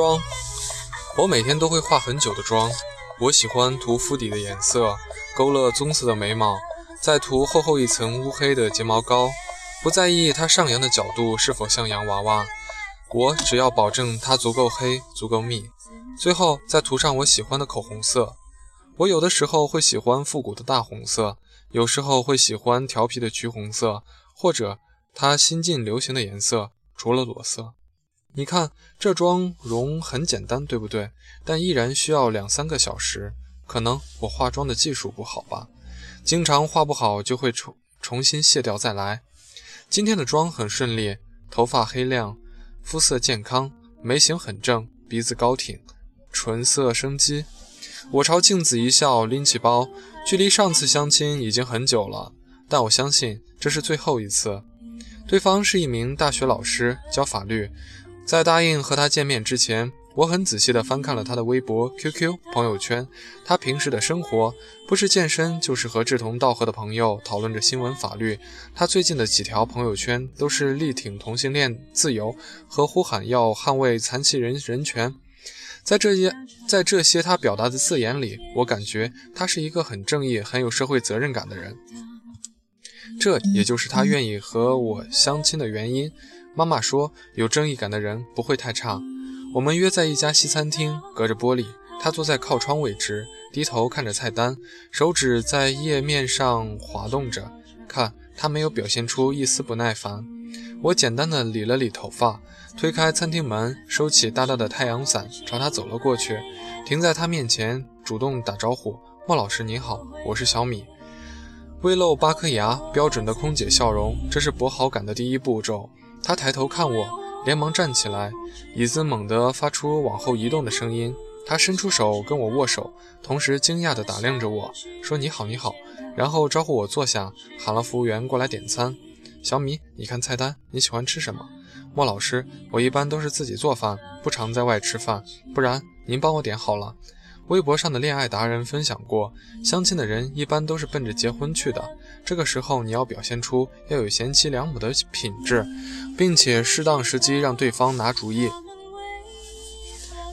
妆，我每天都会化很久的妆。我喜欢涂肤底的颜色，勾勒棕色的眉毛，再涂厚厚一层乌黑的睫毛膏，不在意它上扬的角度是否像洋娃娃。我只要保证它足够黑，足够密。最后再涂上我喜欢的口红色。我有的时候会喜欢复古的大红色，有时候会喜欢调皮的橘红色，或者它新近流行的颜色，除了裸色。你看这妆容很简单，对不对？但依然需要两三个小时。可能我化妆的技术不好吧，经常化不好就会重重新卸掉再来。今天的妆很顺利，头发黑亮，肤色健康，眉形很正，鼻子高挺，唇色生机。我朝镜子一笑，拎起包。距离上次相亲已经很久了，但我相信这是最后一次。对方是一名大学老师，教法律。在答应和他见面之前，我很仔细地翻看了他的微博、QQ、朋友圈。他平时的生活不是健身，就是和志同道合的朋友讨论着新闻、法律。他最近的几条朋友圈都是力挺同性恋自由和呼喊要捍卫残疾人人权。在这些在这些他表达的字眼里，我感觉他是一个很正义、很有社会责任感的人。这也就是他愿意和我相亲的原因。妈妈说，有正义感的人不会太差。我们约在一家西餐厅，隔着玻璃，他坐在靠窗位置，低头看着菜单，手指在页面上滑动着。看，他没有表现出一丝不耐烦。我简单的理了理头发，推开餐厅门，收起大大的太阳伞，朝他走了过去，停在他面前，主动打招呼：“莫老师您好，我是小米。”微露八颗牙，标准的空姐笑容，这是博好感的第一步骤。他抬头看我，连忙站起来，椅子猛地发出往后移动的声音。他伸出手跟我握手，同时惊讶地打量着我，说：“你好，你好。”然后招呼我坐下，喊了服务员过来点餐。小米，你看菜单，你喜欢吃什么？莫老师，我一般都是自己做饭，不常在外吃饭，不然您帮我点好了。微博上的恋爱达人分享过，相亲的人一般都是奔着结婚去的。这个时候你要表现出要有贤妻良母的品质，并且适当时机让对方拿主意。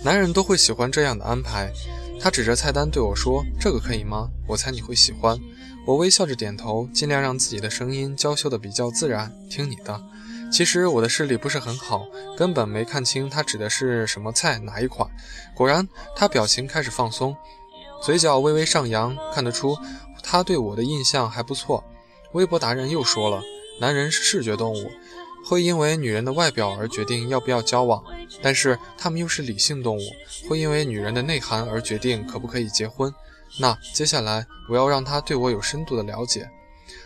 男人都会喜欢这样的安排。他指着菜单对我说：“这个可以吗？我猜你会喜欢。”我微笑着点头，尽量让自己的声音娇羞的比较自然。听你的。其实我的视力不是很好，根本没看清他指的是什么菜哪一款。果然，他表情开始放松，嘴角微微上扬，看得出他对我的印象还不错。微博达人又说了，男人是视觉动物，会因为女人的外表而决定要不要交往，但是他们又是理性动物，会因为女人的内涵而决定可不可以结婚。那接下来我要让他对我有深度的了解，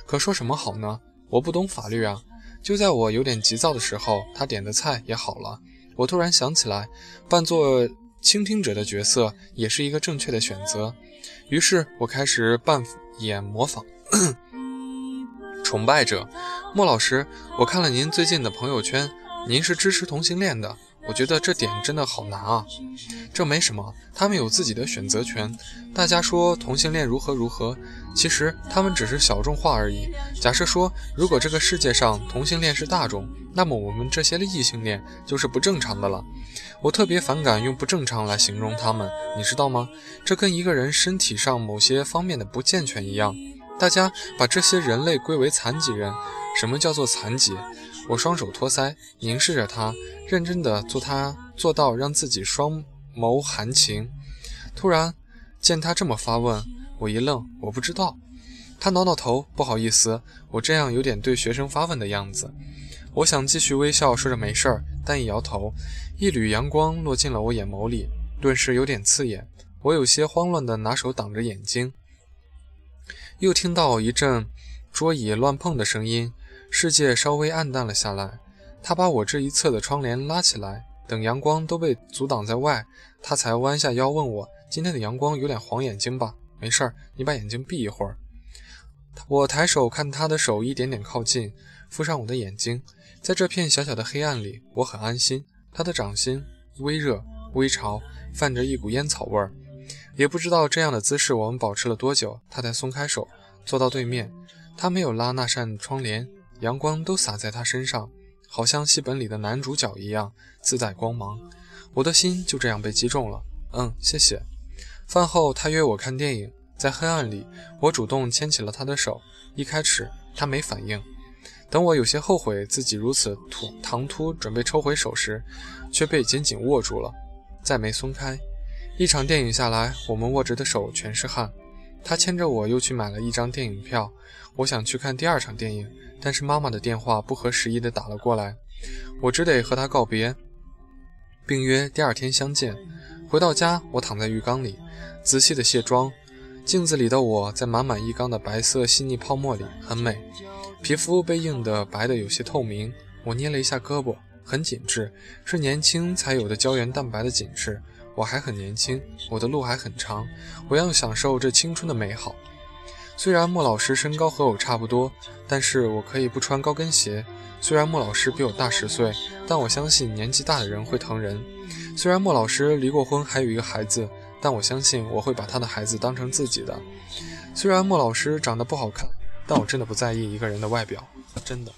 可说什么好呢？我不懂法律啊。就在我有点急躁的时候，他点的菜也好了。我突然想起来，扮作倾听者的角色也是一个正确的选择。于是我开始扮演模仿，崇拜者莫老师。我看了您最近的朋友圈，您是支持同性恋的。我觉得这点真的好难啊！这没什么，他们有自己的选择权。大家说同性恋如何如何，其实他们只是小众化而已。假设说，如果这个世界上同性恋是大众，那么我们这些异性恋就是不正常的了。我特别反感用不正常来形容他们，你知道吗？这跟一个人身体上某些方面的不健全一样。大家把这些人类归为残疾人。什么叫做残疾？我双手托腮，凝视着他，认真的做他做到让自己双眸含情。突然见他这么发问，我一愣，我不知道。他挠挠头，不好意思，我这样有点对学生发问的样子。我想继续微笑，说着没事儿，但一摇头，一缕阳光落进了我眼眸里，顿时有点刺眼。我有些慌乱的拿手挡着眼睛，又听到一阵桌椅乱碰的声音。世界稍微暗淡了下来，他把我这一侧的窗帘拉起来，等阳光都被阻挡在外，他才弯下腰问我：“今天的阳光有点晃眼睛吧？没事儿，你把眼睛闭一会儿。”我抬手看他的手一点点靠近，敷上我的眼睛，在这片小小的黑暗里，我很安心。他的掌心微热微潮，泛着一股烟草味儿。也不知道这样的姿势我们保持了多久，他才松开手，坐到对面。他没有拉那扇窗帘。阳光都洒在他身上，好像戏本里的男主角一样，自带光芒。我的心就这样被击中了。嗯，谢谢。饭后，他约我看电影，在黑暗里，我主动牵起了他的手。一开始，他没反应。等我有些后悔自己如此突唐突，准备抽回手时，却被紧紧握住了，再没松开。一场电影下来，我们握着的手全是汗。他牵着我又去买了一张电影票。我想去看第二场电影，但是妈妈的电话不合时宜地打了过来，我只得和他告别，并约第二天相见。回到家，我躺在浴缸里，仔细地卸妆。镜子里的我在满满一缸的白色细腻泡沫里，很美。皮肤被映得白得有些透明，我捏了一下胳膊，很紧致，是年轻才有的胶原蛋白的紧致。我还很年轻，我的路还很长，我要享受这青春的美好。虽然莫老师身高和我差不多，但是我可以不穿高跟鞋。虽然莫老师比我大十岁，但我相信年纪大的人会疼人。虽然莫老师离过婚，还有一个孩子，但我相信我会把他的孩子当成自己的。虽然莫老师长得不好看。但我真的不在意一个人的外表，真的。